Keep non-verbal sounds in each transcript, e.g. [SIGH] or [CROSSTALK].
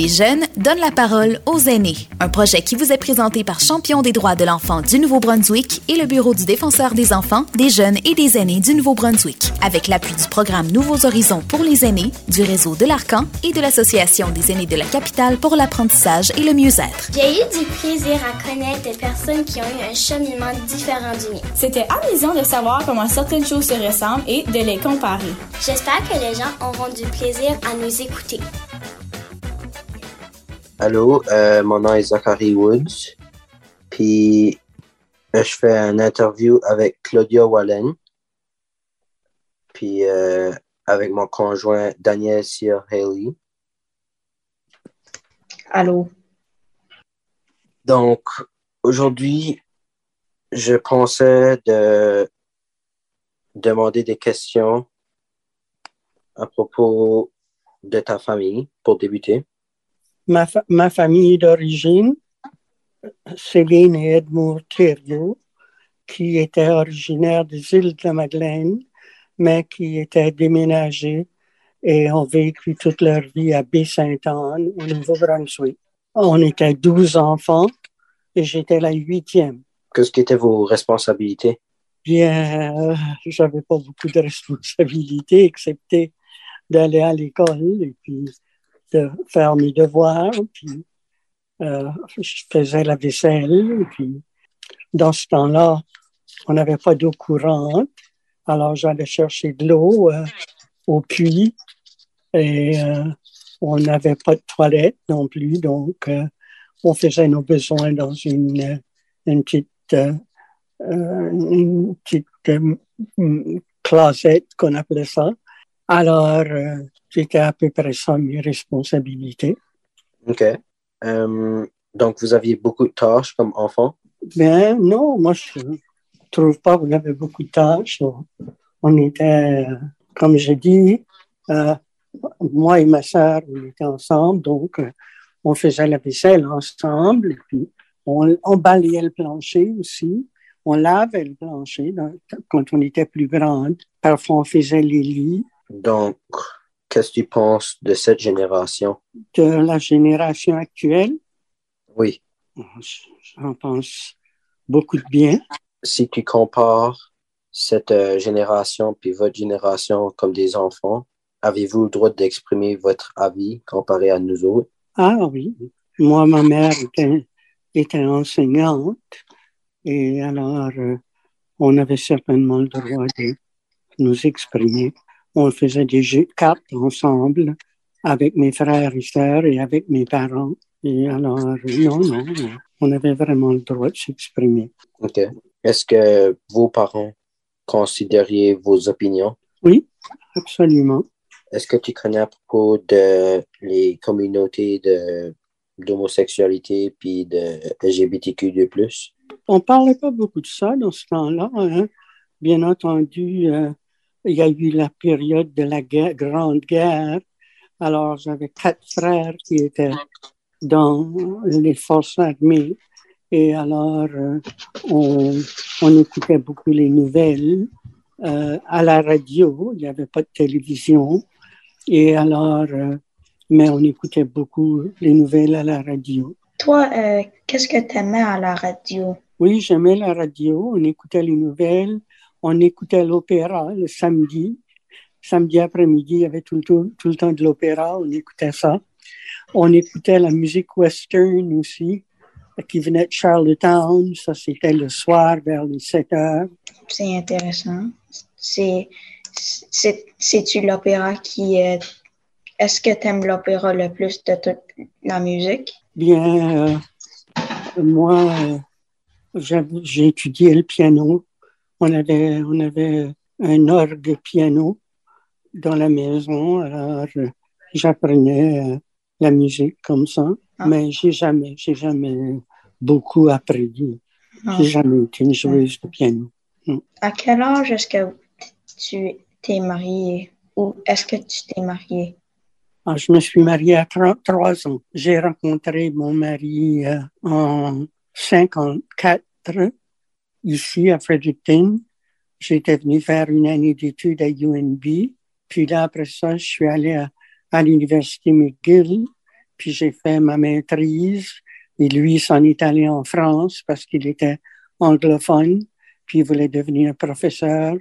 Les jeunes donnent la parole aux aînés. Un projet qui vous est présenté par Champion des droits de l'enfant du Nouveau-Brunswick et le Bureau du défenseur des enfants, des jeunes et des aînés du Nouveau-Brunswick. Avec l'appui du programme Nouveaux Horizons pour les aînés, du réseau de l'Arcan et de l'Association des aînés de la capitale pour l'apprentissage et le mieux-être. J'ai eu du plaisir à connaître des personnes qui ont eu un cheminement différent du mien. C'était amusant de savoir comment certaines choses se ressemblent et de les comparer. J'espère que les gens auront du plaisir à nous écouter. Allô, euh, mon nom est Zachary Woods. Puis euh, je fais une interview avec Claudia Wallen. Puis euh, avec mon conjoint Daniel Cyr Haley. Allô. Donc aujourd'hui, je pensais de demander des questions à propos de ta famille pour débuter ma, ma famille d'origine, Céline et Edmond Thériault, qui étaient originaires des îles de la Madeleine, mais qui étaient déménagés et ont vécu toute leur vie à Baie-Sainte-Anne, au Nouveau-Brunswick. On était 12 enfants et j'étais la huitième. Qu'est-ce qui étaient vos responsabilités? Bien, euh, j'avais pas beaucoup de [LAUGHS] responsabilités, excepté d'aller à l'école et puis de faire mes devoirs, puis euh, je faisais la vaisselle, puis dans ce temps-là, on n'avait pas d'eau courante, alors j'allais chercher de l'eau euh, au puits et euh, on n'avait pas de toilette non plus, donc euh, on faisait nos besoins dans une, une petite, euh, une petite closet qu'on appelait ça. Alors, c'était à peu près ça mes responsabilités. OK. Euh, donc, vous aviez beaucoup de tâches comme enfant? Ben non, moi, je trouve pas qu'on avait beaucoup de tâches. On était, comme je dis, euh, moi et ma sœur, on était ensemble, donc euh, on faisait la vaisselle ensemble, et puis on, on balayait le plancher aussi. On lavait le plancher dans, quand on était plus grande. Parfois, on faisait les lits. Donc, Qu'est-ce que tu penses de cette génération? De la génération actuelle? Oui. J'en pense beaucoup de bien. Si tu compares cette euh, génération puis votre génération comme des enfants, avez-vous le droit d'exprimer votre avis comparé à nous autres? Ah oui. Moi, ma mère était, était enseignante et alors euh, on avait certainement le droit de nous exprimer on faisait des jeux de cartes ensemble avec mes frères et sœurs et avec mes parents. Et alors, non, non, on avait vraiment le droit de s'exprimer. OK. Est-ce que vos parents considériez vos opinions? Oui, absolument. Est-ce que tu connais à propos de les communautés de d'homosexualité puis de LGBTQ2+. On parlait pas beaucoup de ça dans ce temps-là. Hein. Bien entendu, euh, il y a eu la période de la Grande Guerre. Alors, j'avais quatre frères qui étaient dans les forces armées. Et alors, euh, on, on, écoutait beaucoup les nouvelles euh, à la radio. Il n'y avait pas de télévision. Et alors, euh, mais on écoutait beaucoup les nouvelles à la radio. Toi, qu'est-ce que tu aimais à la radio? Oui, j'aimais la radio. On écoutait les nouvelles on écoutait l'opéra le samedi. Samedi après-midi, il y avait tout le, tout, tout le temps de l'opéra, on écoutait ça. On écoutait la musique western aussi, qui venait de Charlottetown. Ça, c'était le soir vers les 7 heures. C'est intéressant. C'est, c'est-tu l'opéra qui est... Est-ce que tu aimes l'opéra le plus de toute la musique? Bien, euh, moi, euh, j'ai étudié le piano on avait, on avait un orgue piano dans la maison. Alors, j'apprenais euh, la musique comme ça, ah. mais j'ai jamais, j'ai jamais beaucoup appris. Ah. J'ai jamais été une joueuse de piano. À quel âge est-ce que tu t'es mariée ou est-ce que tu t'es mariée? Ah, je me suis mariée à 33 ans. J'ai rencontré mon mari euh, en 54 ici à Fredericton. J'étais venu faire une année d'études à UNB. Puis là, après ça, je suis allé à, à l'université McGill. puis j'ai fait ma maîtrise. Et lui s'en est allé en France parce qu'il était anglophone, puis il voulait devenir professeur.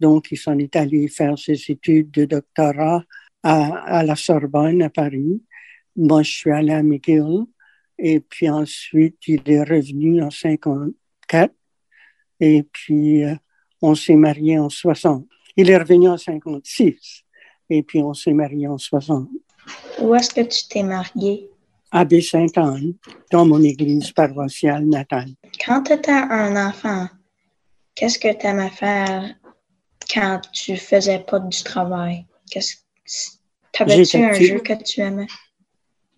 Donc, il s'en est allé faire ses études de doctorat à, la Sorbonne, à Paris. Moi, je suis allé à McGill. Et puis ensuite, il est revenu en 54. Et puis, euh, on s'est marié en 60. Il est revenu en 56. Et puis, on s'est marié en 60. Où est-ce que tu t'es marié? À Baie-Sainte-Anne, dans mon église paroissiale natale. Quand tu étais un enfant, qu'est-ce que tu aimais faire quand tu faisais pas du travail? Qu'est-ce T'avais-tu un jeu que tu aimais?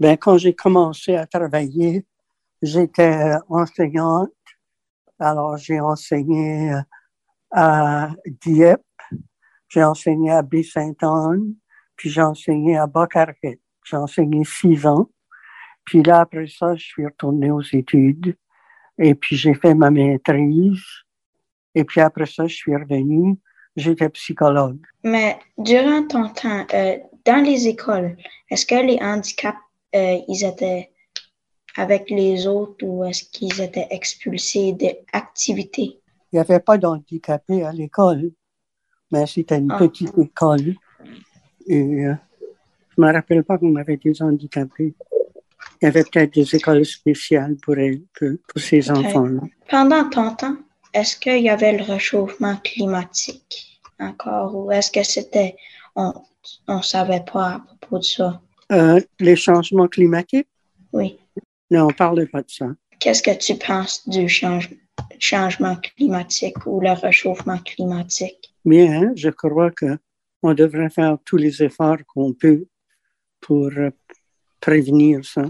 Ben, quand j'ai commencé à travailler, j'étais enseignante. Alors, j'ai enseigné à Dieppe, j'ai enseigné à Baie-Sainte-Anne, puis j'ai enseigné à Bocarquet. J'ai enseigné six ans. Puis là, après ça, je suis retournée aux études. Et puis j'ai fait ma maîtrise. Et puis après ça, je suis revenue. J'étais psychologue. Mais durant ton temps, euh, dans les écoles, est-ce que les handicaps, euh, ils étaient avec les autres ou est-ce qu'ils étaient expulsés des activités? Il n'y avait pas d'handicapés à l'école, mais c'était une ah. petite école. Et euh, je ne me rappelle pas qu'on avait des handicapés. Il y avait peut-être des écoles spéciales pour, pour ces enfants-là. Pendant ton temps, est-ce qu'il y avait le réchauffement climatique encore ou est-ce que c'était, on ne savait pas à propos de ça? Euh, les changements climatiques? Oui. Non, on ne parlait pas de ça. Qu'est-ce que tu penses du changement climatique ou le réchauffement climatique? Bien, je crois que on devrait faire tous les efforts qu'on peut pour euh, prévenir ça.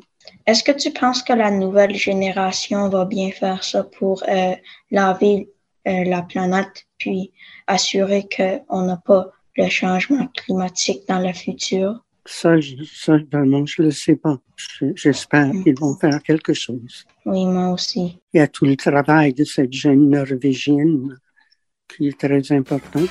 Est-ce que tu penses que la nouvelle génération va bien faire ça pour euh, laver euh, la planète puis assurer qu'on n'a pas le changement climatique dans le futur? Ça, je, ça vraiment, je ne le sais pas. J'espère mm. qu'ils vont faire quelque chose. Oui, moi aussi. Il y a tout le travail de cette jeune norvégienne qui est très important.